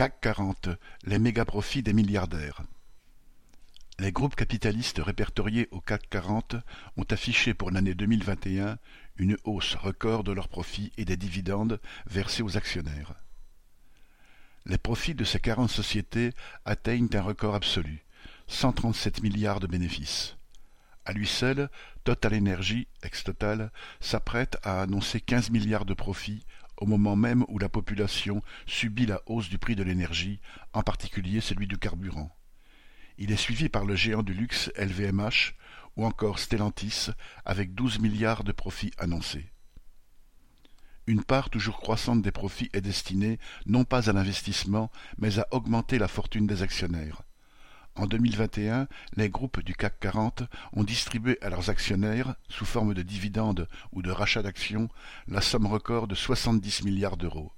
CAC 40, les méga-profits des milliardaires. Les groupes capitalistes répertoriés au CAC 40 ont affiché pour l'année 2021 une hausse record de leurs profits et des dividendes versés aux actionnaires. Les profits de ces 40 sociétés atteignent un record absolu, 137 milliards de bénéfices. À lui seul, Total Energy, ex-Total, s'apprête à annoncer 15 milliards de profits au moment même où la population subit la hausse du prix de l'énergie, en particulier celui du carburant. Il est suivi par le géant du luxe LVMH ou encore Stellantis avec 12 milliards de profits annoncés. Une part toujours croissante des profits est destinée non pas à l'investissement, mais à augmenter la fortune des actionnaires. En 2021, les groupes du CAC 40 ont distribué à leurs actionnaires, sous forme de dividendes ou de rachats d'actions, la somme record de 70 milliards d'euros.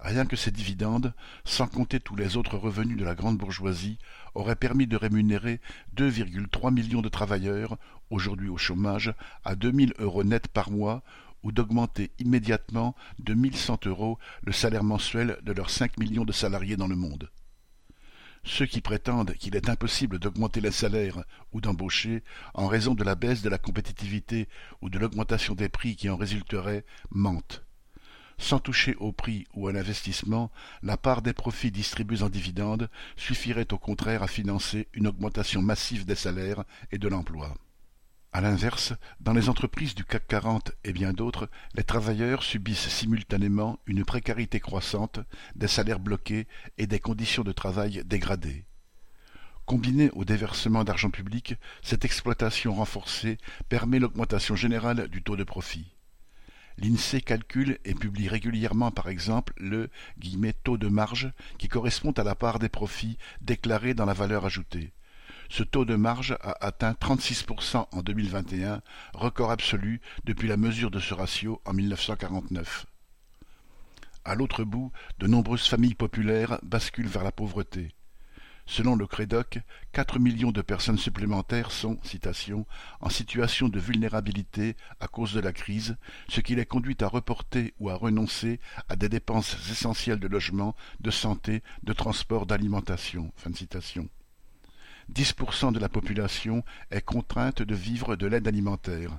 Rien que ces dividendes, sans compter tous les autres revenus de la grande bourgeoisie, auraient permis de rémunérer 2,3 millions de travailleurs, aujourd'hui au chômage, à 2000 euros net par mois, ou d'augmenter immédiatement de 1100 euros le salaire mensuel de leurs 5 millions de salariés dans le monde. Ceux qui prétendent qu'il est impossible d'augmenter les salaires ou d'embaucher en raison de la baisse de la compétitivité ou de l'augmentation des prix qui en résulterait mentent. Sans toucher au prix ou à l'investissement, la part des profits distribués en dividendes suffirait au contraire à financer une augmentation massive des salaires et de l'emploi. À l'inverse, dans les entreprises du CAC 40 et bien d'autres, les travailleurs subissent simultanément une précarité croissante, des salaires bloqués et des conditions de travail dégradées. Combinée au déversement d'argent public, cette exploitation renforcée permet l'augmentation générale du taux de profit. L'INSEE calcule et publie régulièrement par exemple le taux de marge qui correspond à la part des profits déclarés dans la valeur ajoutée. Ce taux de marge a atteint 36% en 2021, record absolu depuis la mesure de ce ratio en 1949. À l'autre bout, de nombreuses familles populaires basculent vers la pauvreté. Selon le Crédoc, 4 millions de personnes supplémentaires sont, citation, en situation de vulnérabilité à cause de la crise, ce qui les conduit à reporter ou à renoncer à des dépenses essentielles de logement, de santé, de transport, d'alimentation. 10% de la population est contrainte de vivre de l'aide alimentaire.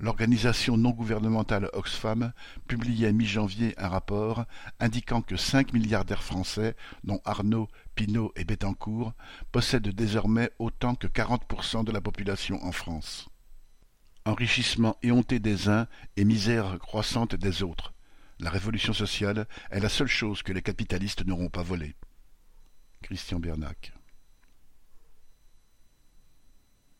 L'organisation non gouvernementale Oxfam publiait mi-janvier un rapport indiquant que cinq milliardaires français, dont Arnaud, Pinault et Bettencourt, possèdent désormais autant que 40% de la population en France. Enrichissement éhonté des uns et misère croissante des autres. La révolution sociale est la seule chose que les capitalistes n'auront pas volée. Christian Bernac